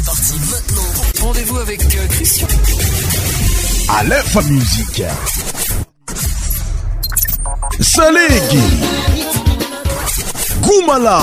Euh, l misalegy gomala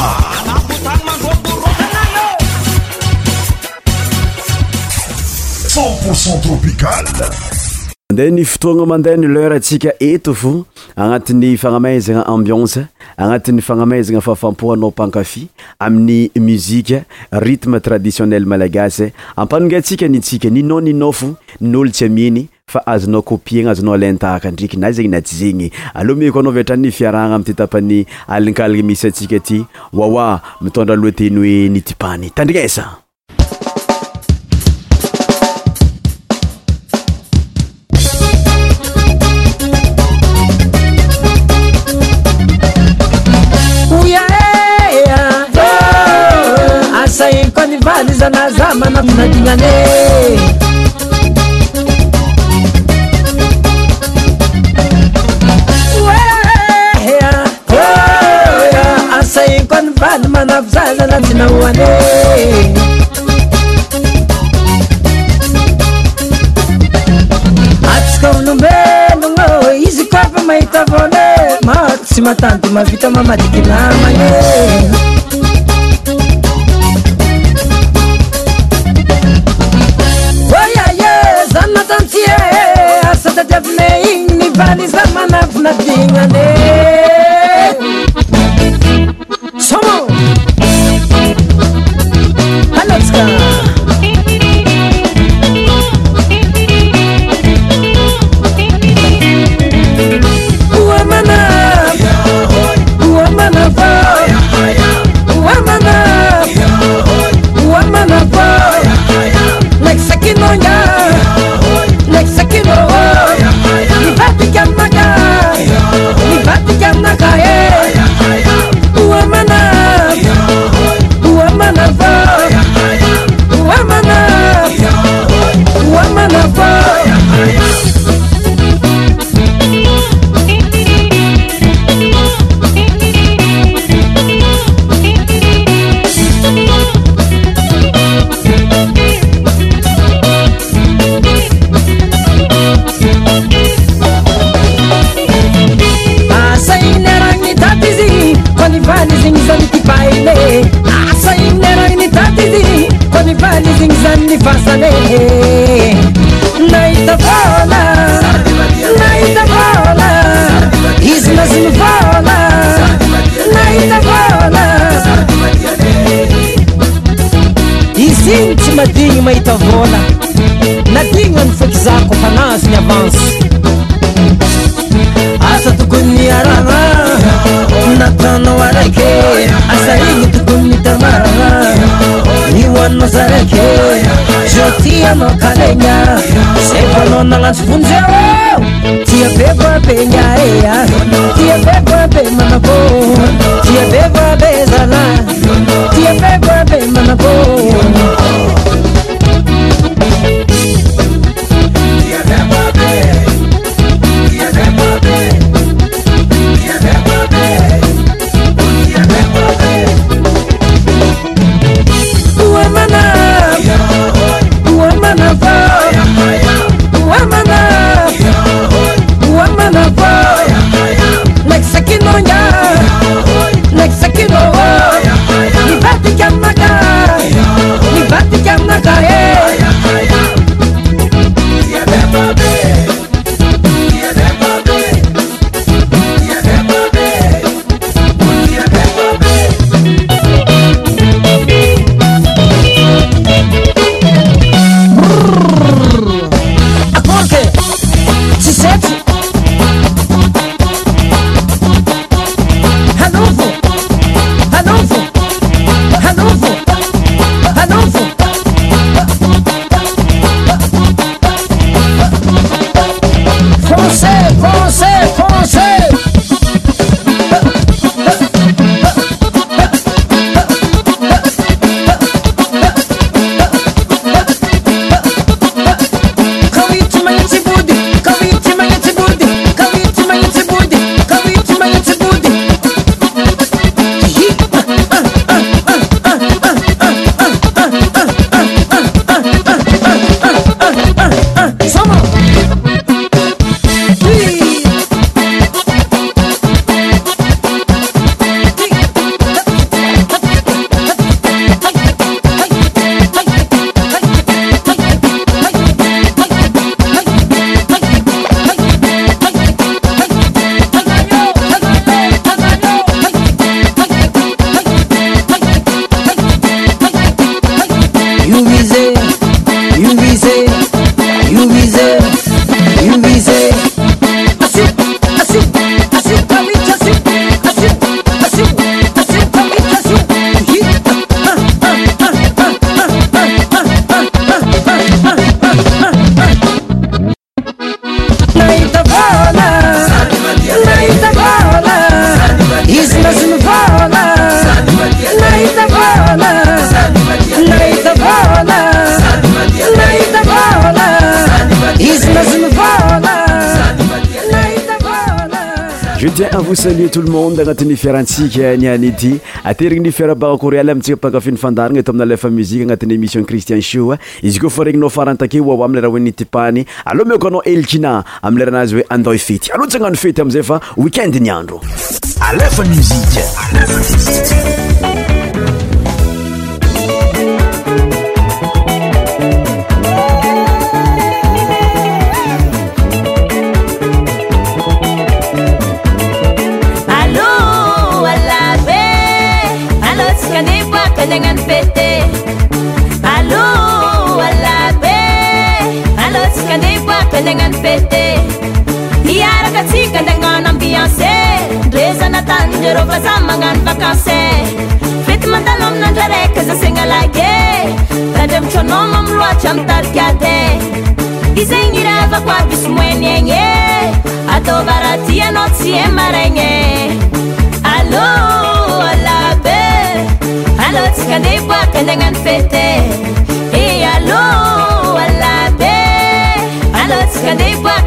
c0orcent tropicalendeny fotognamandeny l'heur tika eto fo agnatinyfanamaizigna ambionse agnatin'ny fagnamazagna faafampohanao mpankafy amin'ny muzika rytme traditionnel malagasy ampanonga tsika nintsika ninao nina fo n' olo tsy aminy fa azonao kopier gnazonao laintahaka ndraiky na zegny na ty zegny aloha meko anao vitra ny fiarahagna amity tapany alinkaligna misy atsika ty wawa mitondra aloha teny hoe nitipany tandrignesa zaa ah, ah, asaiko nyvany manapy za zanajinahoaneatsika lombelog izy kofa mahita vane mao tsy matandy mavita mamadikynamane tia e asatatiavina igny nyvalyza manafinatignane knnya seknnangasfuns tiatatnyae tiaatma saliut tout lemonde agnatin'ny fiarantsika nianyty ateriny ny fiara baka cor aly amintsika mitangafin'ny fandaragna eto aminy alefa muzike agnatin'ny émission cristian shoa izy koa fa regnynao farantake oaoa aileraha hoe nitipany aloha miako anao elikina ami'leranazy hoe andao ifety aloha tsagnano fety am'izay fa weekend nyandro alefa muzik anan petalôallabe alô tsika ndehaboampialaignany pete iaraka atsika ndihagnano ambianse ndrezana tannjaro fazahy magnano vakansy a mety mandalo aminandra raika zasagna lag e andravotra anaomami loata ami'ny tarikady a izagny rahavako abyisy moinyaigny e atao marajianao tsy a maraignyaalô דبk لn ف للب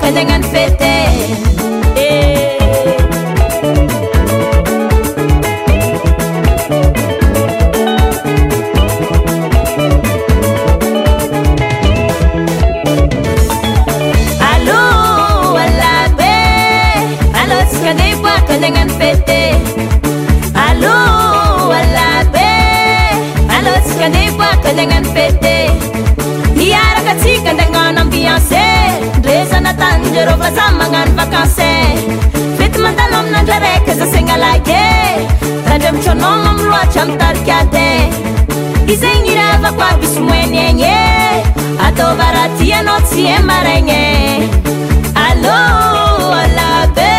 ד لn ف rfazay magnano vakansa mety mandalo aminandra raika zasagna laga e kandramotra anamaami loatra ami'ny tarikat a izagny raha avako abysy moanaigny e ataovarahatianao tsy ha e maraigny a e. alô alabe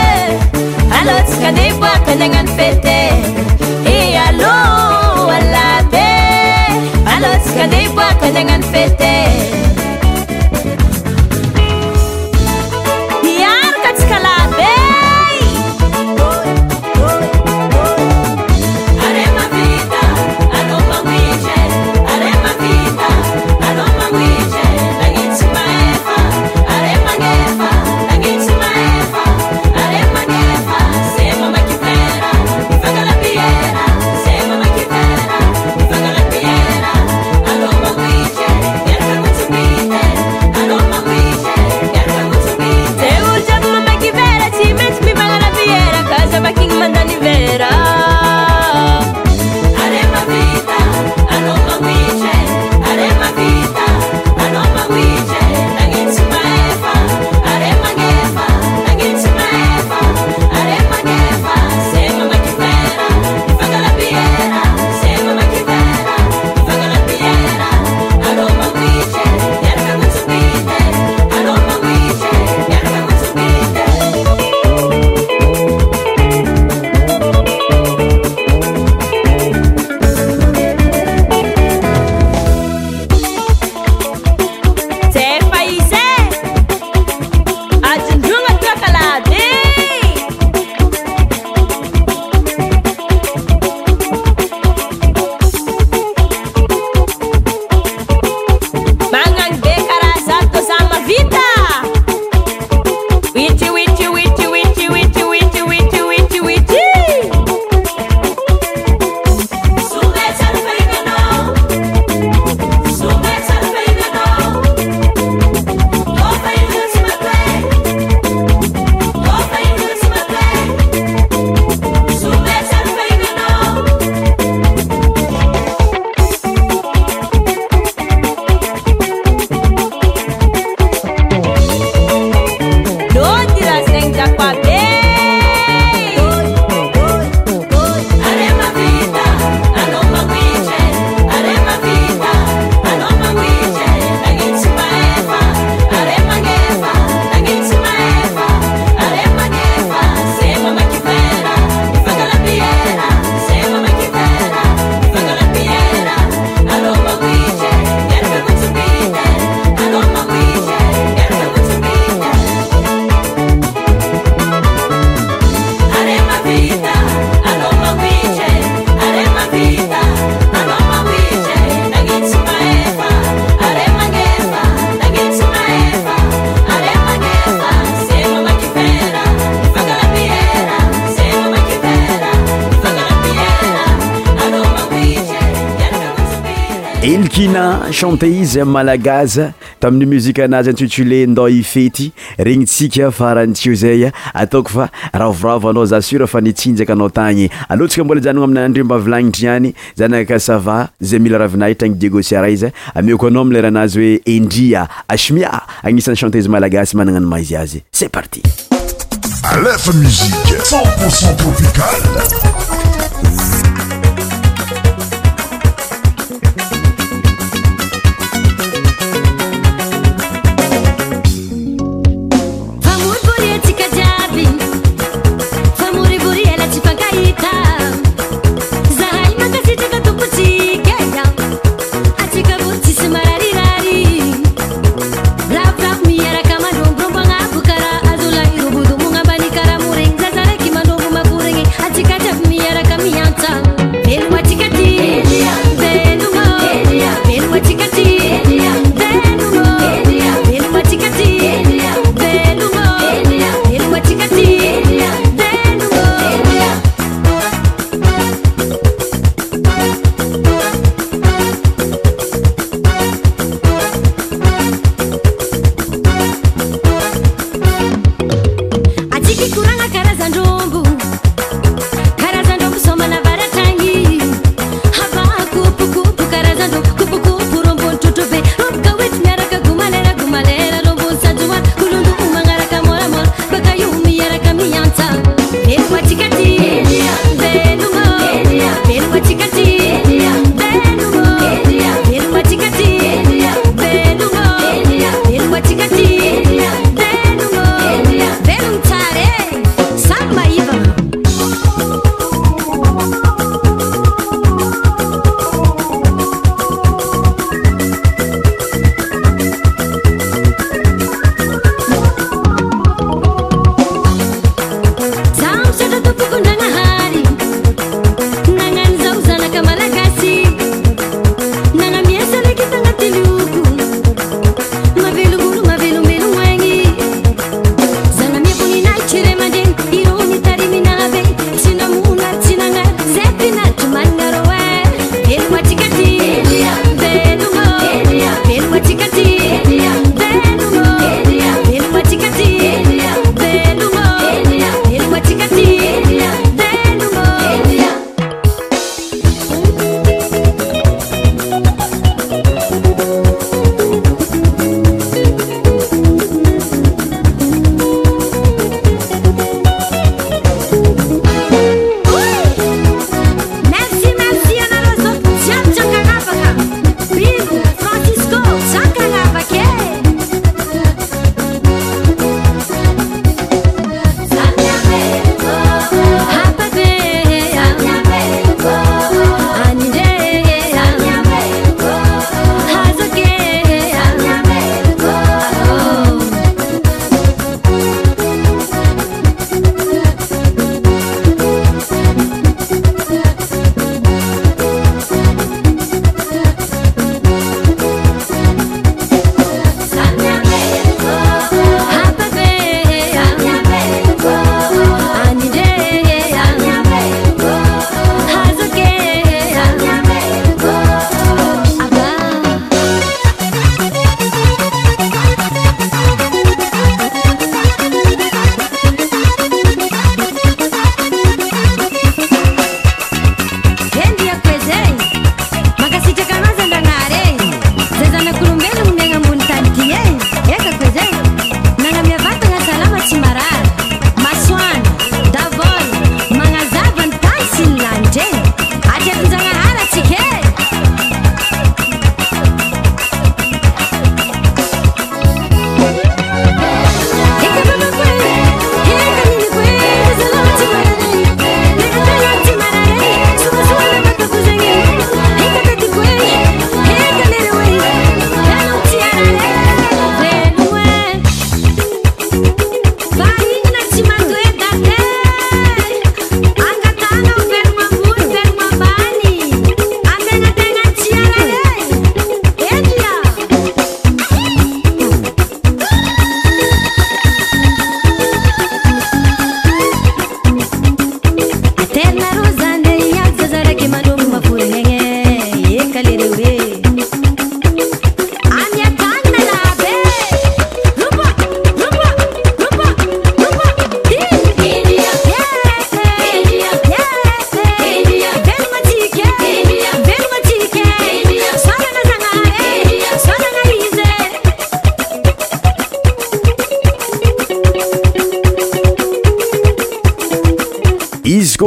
alô tsy kandeha iboaka andignany fete alô e, alabe alô tsy kandeha iboaka andignany fete elikina chanté izy malagasa tamin'ny muzika anazy intutuléndo ifety regnitsika farantio zay ataoko fa ravoravo anao zasura fa nitsinjakanao tagny alotska mbola janno amina andrimba avilanitry any zana a kasava zay mila ravinaitranydigosira izya amiko anao amleranazy oe endria asmia agnisan'ny chanté izy malagasy managnanomaizy azy c'e parti m cepocenta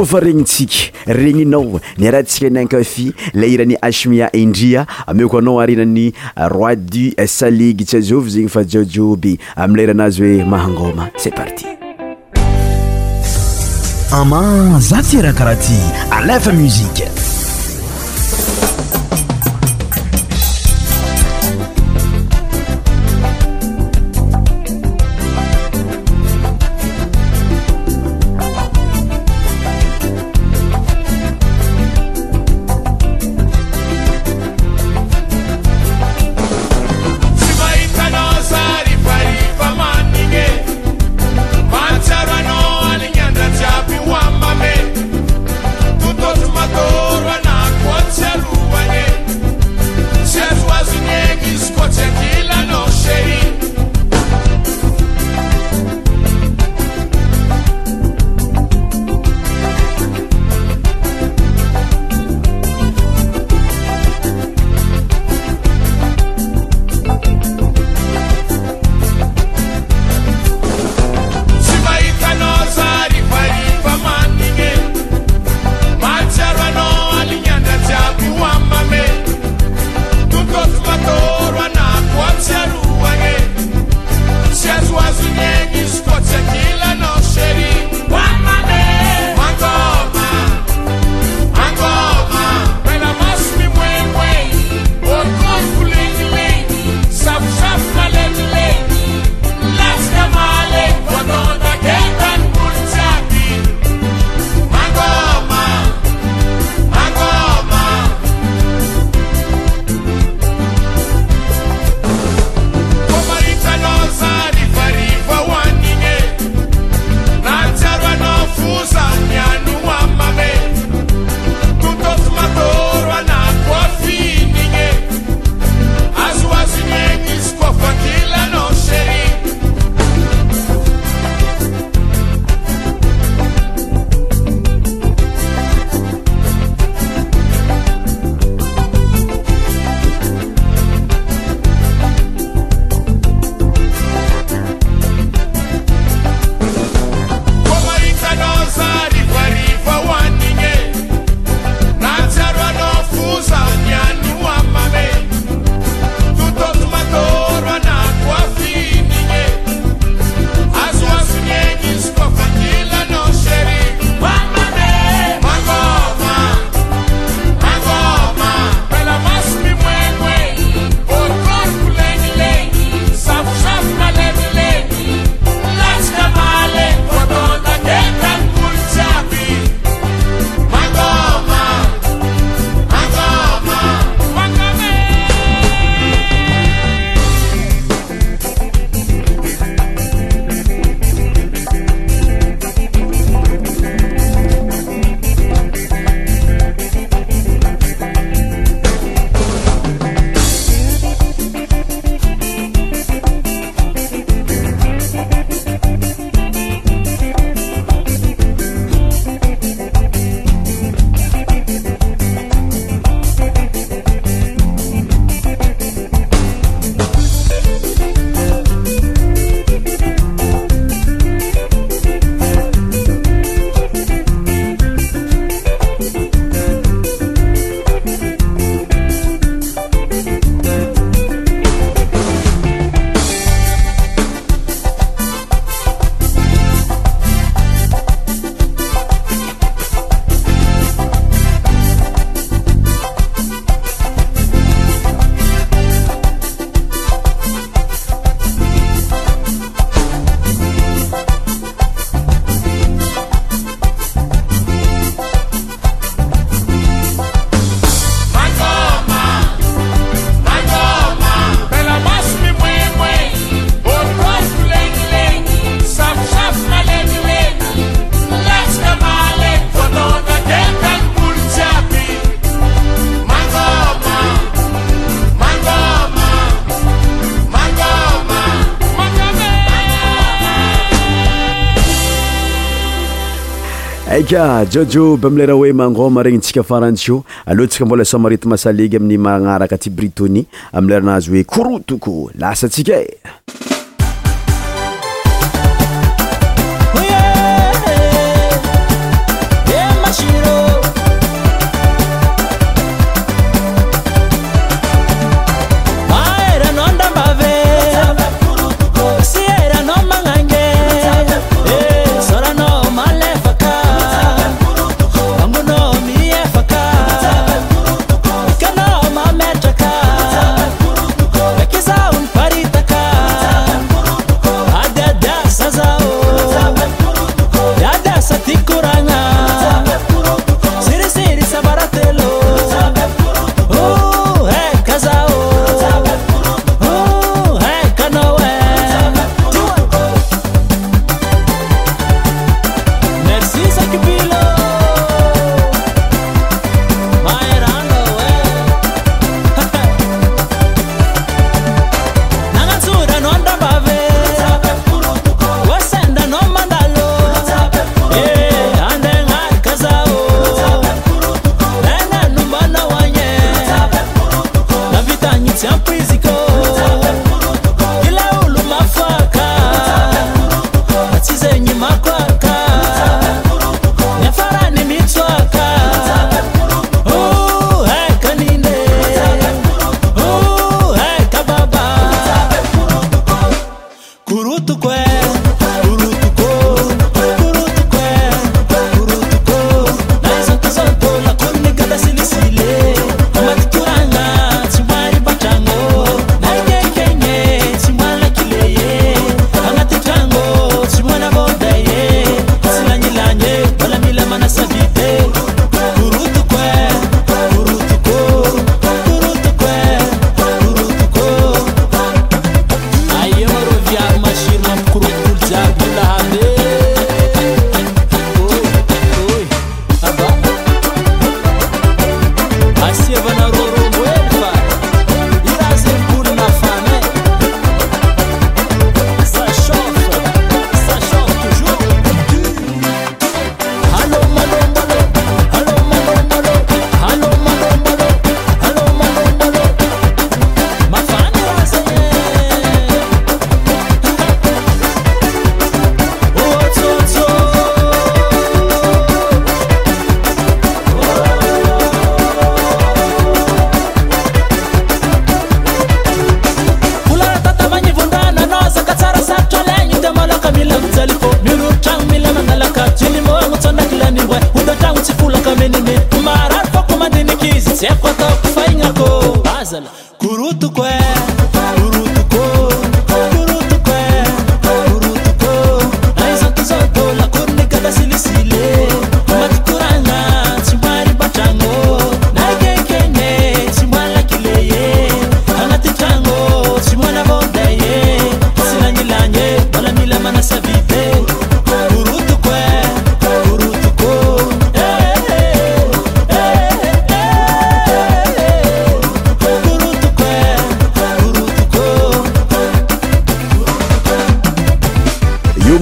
fa regnitsika regninao niaratsika ny ankafy le iran'ni asmia indria ameoko anao arinany ah, roi du salige tsyaziova zagny fa jiojobe amileiranazy hoe mahangoma c'est parti ama za tsy rahakaraha ty alefa muziqe ka jojoby amlera hoe mangoma regny tsika farantsio alohantsika mbola samarity masalegy amin'ny magnaraka ty britoni amleranazy hoe korotoko lasa tsika e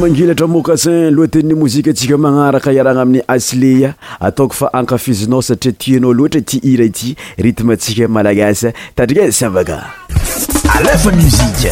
mangilatra mokasin aloa teny mozikatsika manaraka iarana amin'ny asilea ataoko fa ankafizinao satria tianao loatra ti hira ity ritme tsika malagasy tadrika sybaga alefa muzika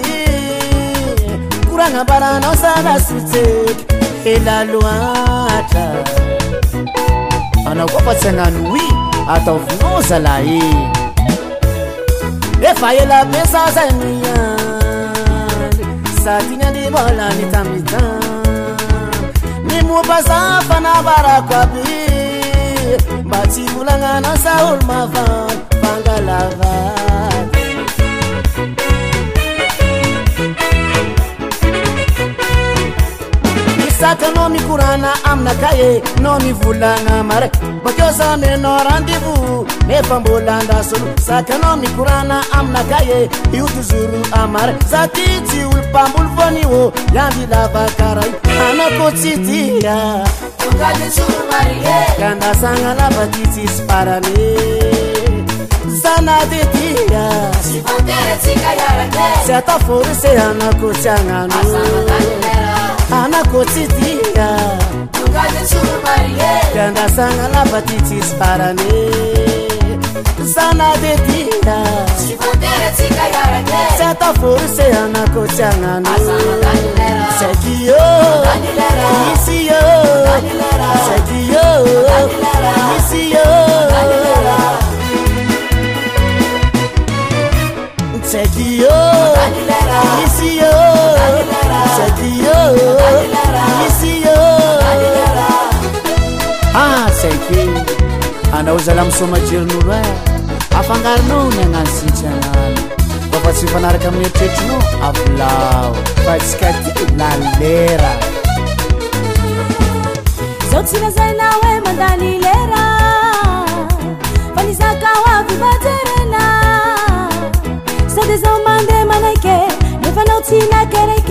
koragnabaranao salasotseky elaloatra anao koa fa tsy agnano oi ataovonozalae efa elabesazay miany sadiny any moalany tamita ny mopaza fanavarako aby mba tsy molagnanao saolomava vangalava zakaanao mikorana aminaka e nao mivolagna maray bakeo zamyanao randivo efambola andrasoloa zakaanao mikorana aminaka e iotozoro amaray saty tsy ompamboly vaniô iambylavakarah io anakotsy tia andasagna lavati tsy syparane zanatytyassy atafôrse anakotsy agnano dandasana lafaty tsisyparane zanade dinayatavoryse anako ty anana asake ah, eh, anao zala msomajerin'oro e eh. afangaronao ny anano sitsy anano tafa tsy mifanaraka ami'ny tretrano avlao ba eh? tsikaialeriaenk o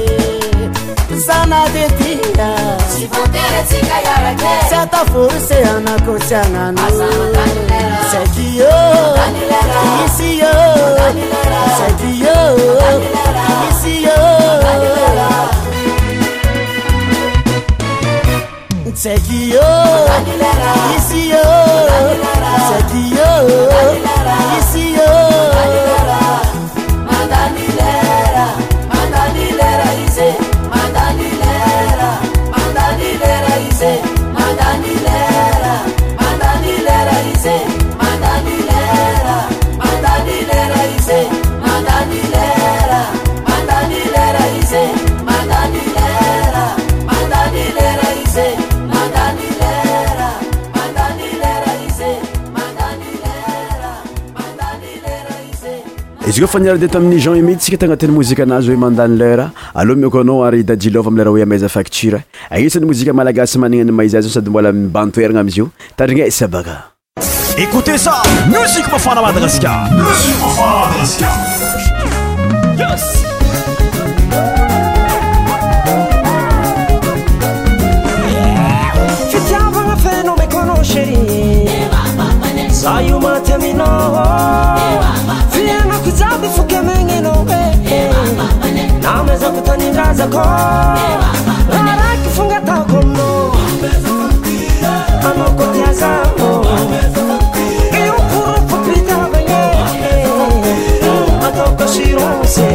astaforseanakosanana izy koafa niaradi tamin'ny jean emide ntsika tagnatin'ny mozika anazy hoe mandany leura aloha miakonao ary dajilova amlerahahoe amaiza facture anisan'ny mozika malagasy maninany maizy azy sady mbola mibantoerana amizyio tandrignay sabakaas kitabu fuke mengine obe na meza kutanindaza ko rara kifunga tako mno amokoti azamo iyo kuru kupita benye atoko shirose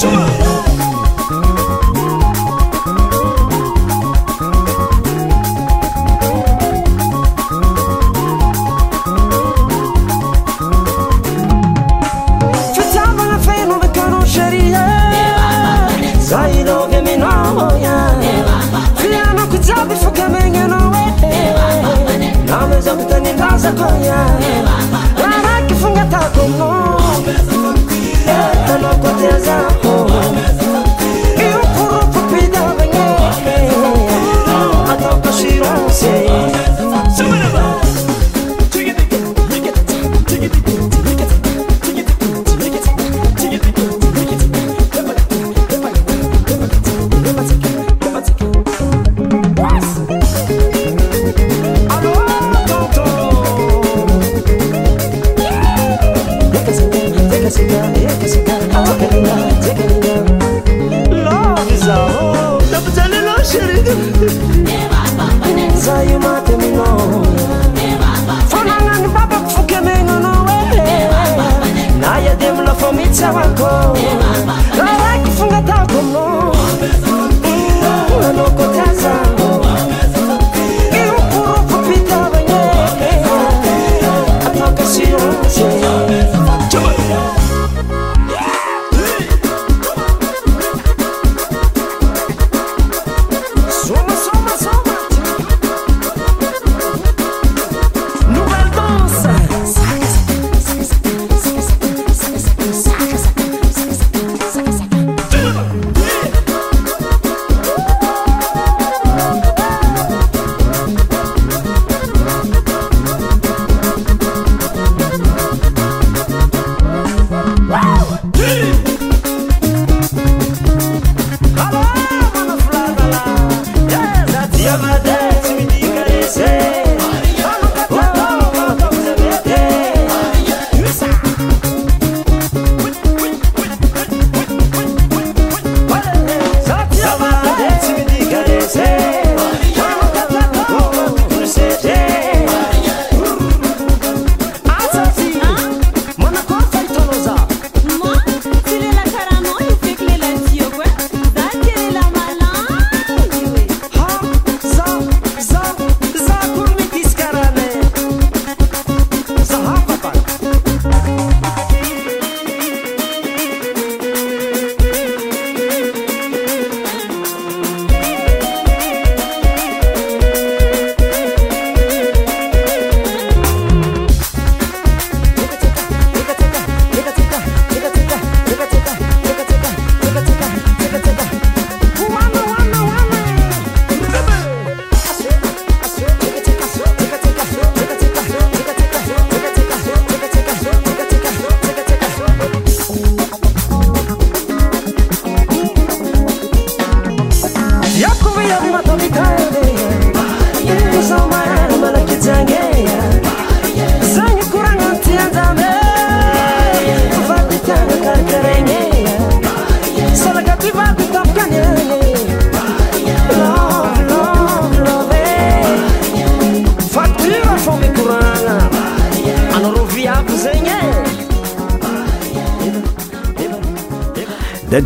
Chuma. ndo mtoni ndaza kifunga tako mo Eta no koteza casa e uma terminal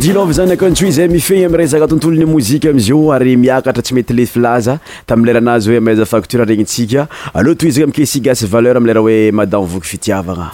jilova zany akaantso zay mifegna am rezaka tontolony mozika amzy io ary miakatra tsy mety lefilaza tam leranazy hoe maiza facture regnintsika aleoa toy izaa amkesigasy valeur am lera hoe madamo voky fitiavagna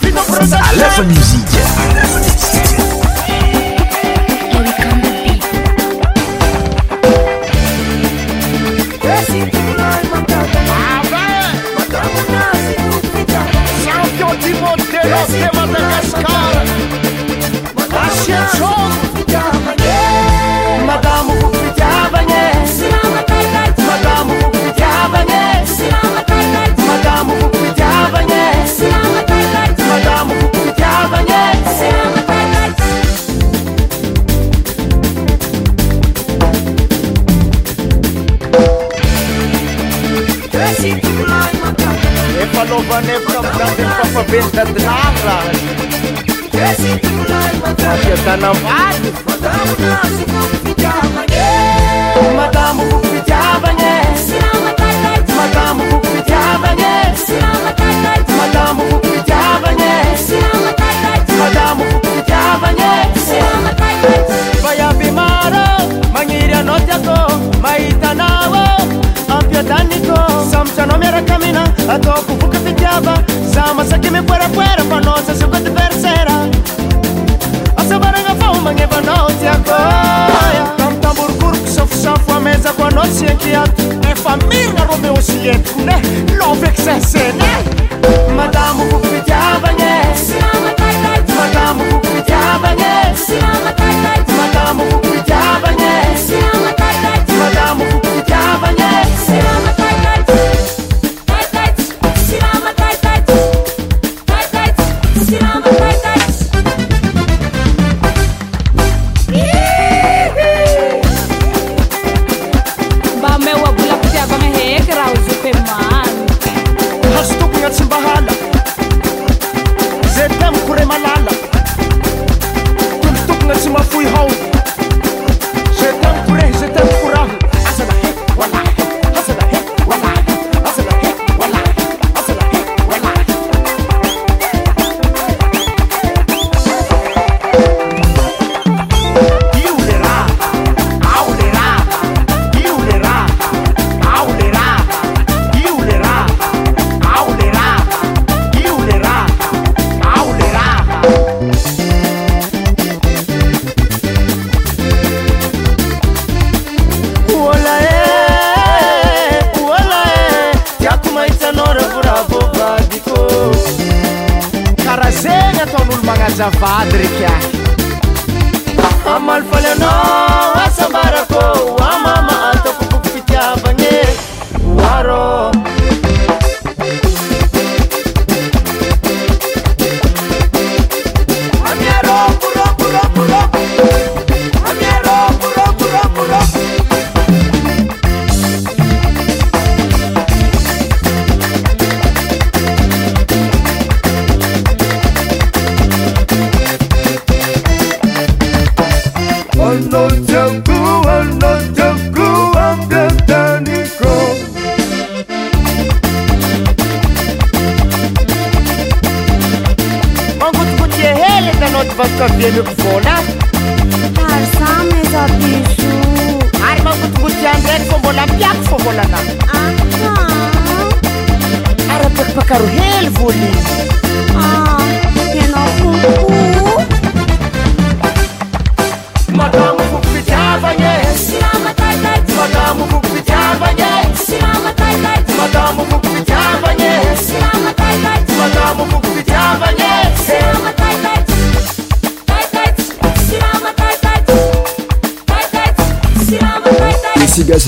adôko boka fitiaba za masake mekoerakoera fa na sasiko adversera asabaragna fô magnevanao tiakôa rami tamborokoro kisafosafo amezako anao tsy ankiato efa mergna lomeosietikone lobeksesenemadamob از فادرك م الفلن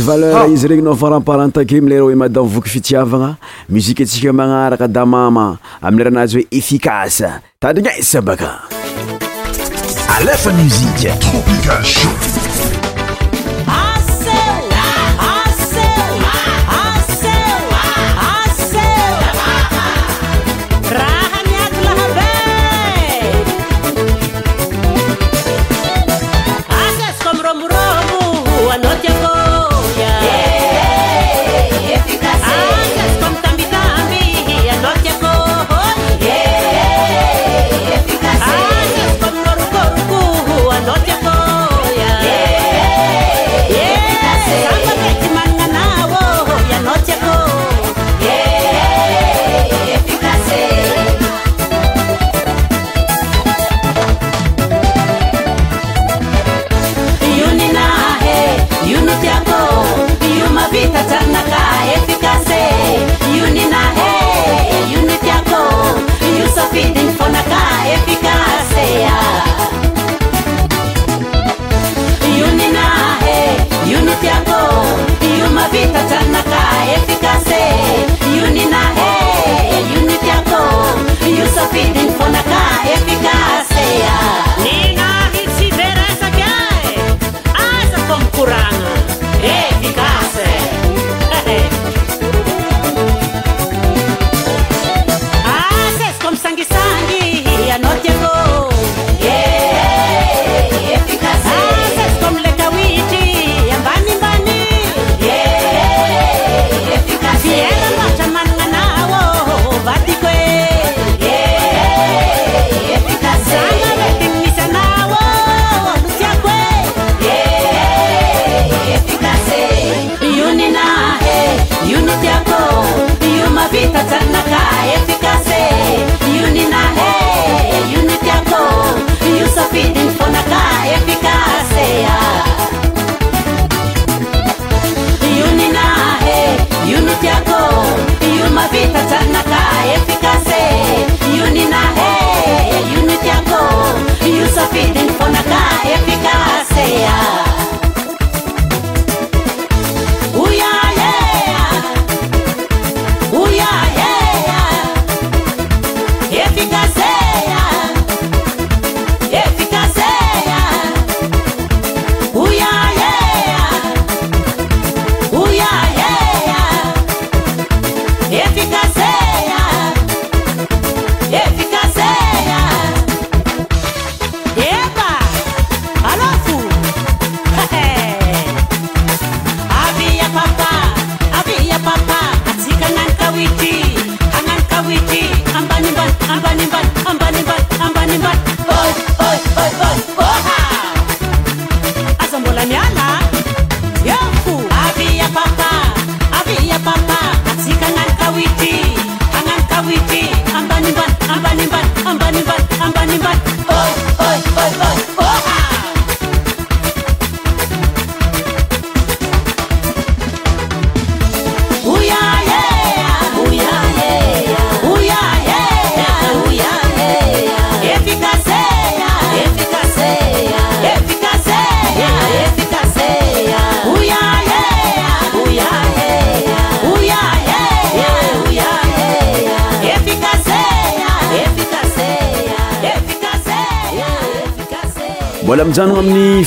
valeur izy regny naofaranparantake milera hoe madamo voky fitiavana muzikaatsika e manaraka da mama amileranazy hoe effikasa tandrinaisa baka alefa musike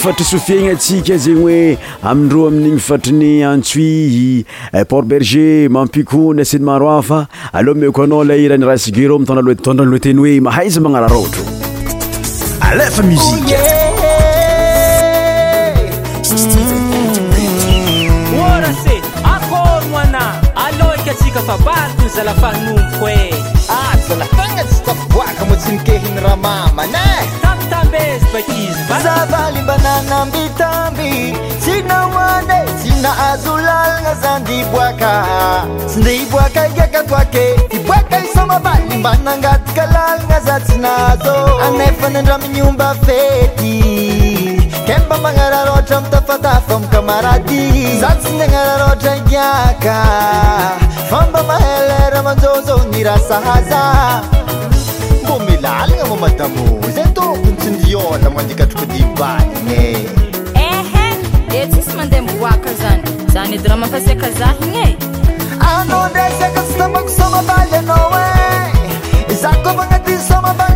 a sofieigna atsika zegny oe amindreo amin'igny fatriny antsoihi eh, port berger mampikony sany maro afa aleha mieko anao lay irahani raha sygero mitondraloateny hoe mahay iza magnarara ohatraa izzavaly mba nanambitamby tsy naoane tsy nahazo lalagna za diboaka sy nde iboaka igaka koake diboaka isamavaly mba nangataka lalagna za tsy nahazô anefany andra minomba fety ke mba manararôatra mitafatafamn kamaradi za tsy n agnararôatra kiaka famba mahalera manjôzao nirasahaza mbô milalagna mô matavo ôa mndikatroko dibalinye ehe etsysy eh, mandeha mboaka zany zany edy raha mampasika zahigny e anao ndresaka sy tamako somabaly anao e zay kôfa agnatiy somabaly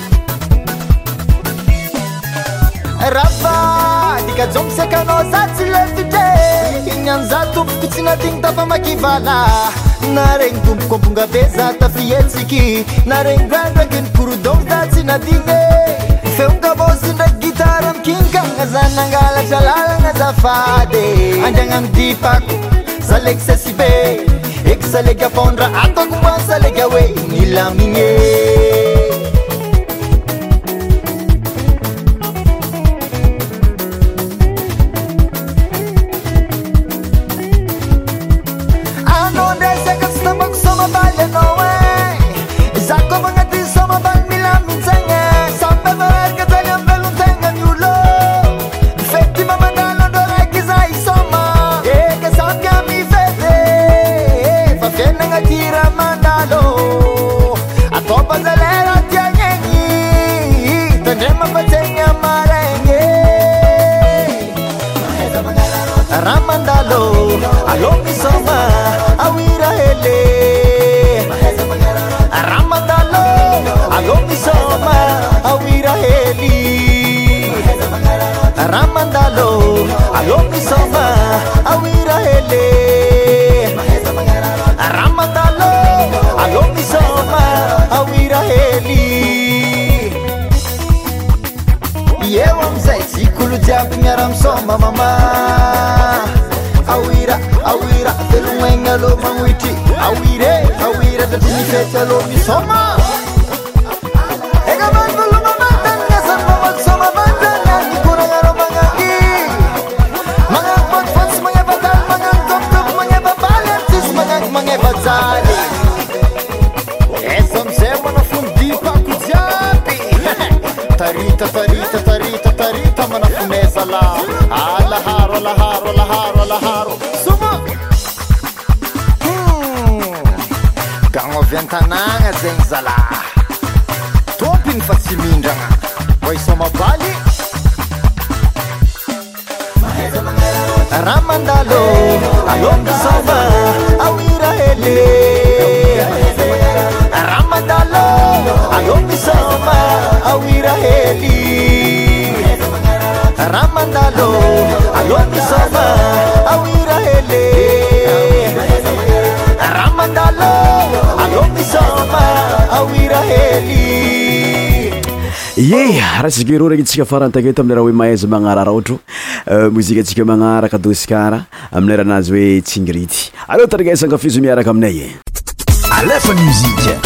rafa dika jomosakana za tsy lefide inanza tompoko tsy nadigny tafa makivala na regny domboko abonga be za tafihetsiky na regny drandraky ny porodon za tsy nadine feongamosyndraky gitara mikinikana za nangalatra lalana zafady andriagnano dipako salegy sesy be eko salegaapondra atako moa salega hoe gnilamigny ngera msomba mama awira awira telumwenga lo mangwiti awire awira tetumiketelo misoma ye ra zekero regny tsika farantakety amineraha hoe mahaiza magnara raha ohatro euh, mozika antsika ho magnara ka dosikara aminay raha anazy hoe tsingrity aleo tariasankafizo miaraka aminay e. alefa musike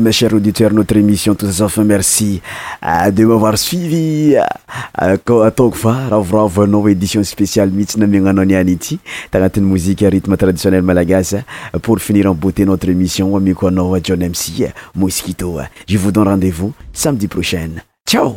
mes chers auditeurs, notre émission Tous enfin merci euh, de m'avoir suivi. Euh, euh, revoir à une nouvelle édition spéciale mihitsy T'as niany une musique et rythme traditionnel malagasy pour finir en beauté notre émission amiko anao John MC Mosquito. Je vous donne rendez-vous samedi prochain. Ciao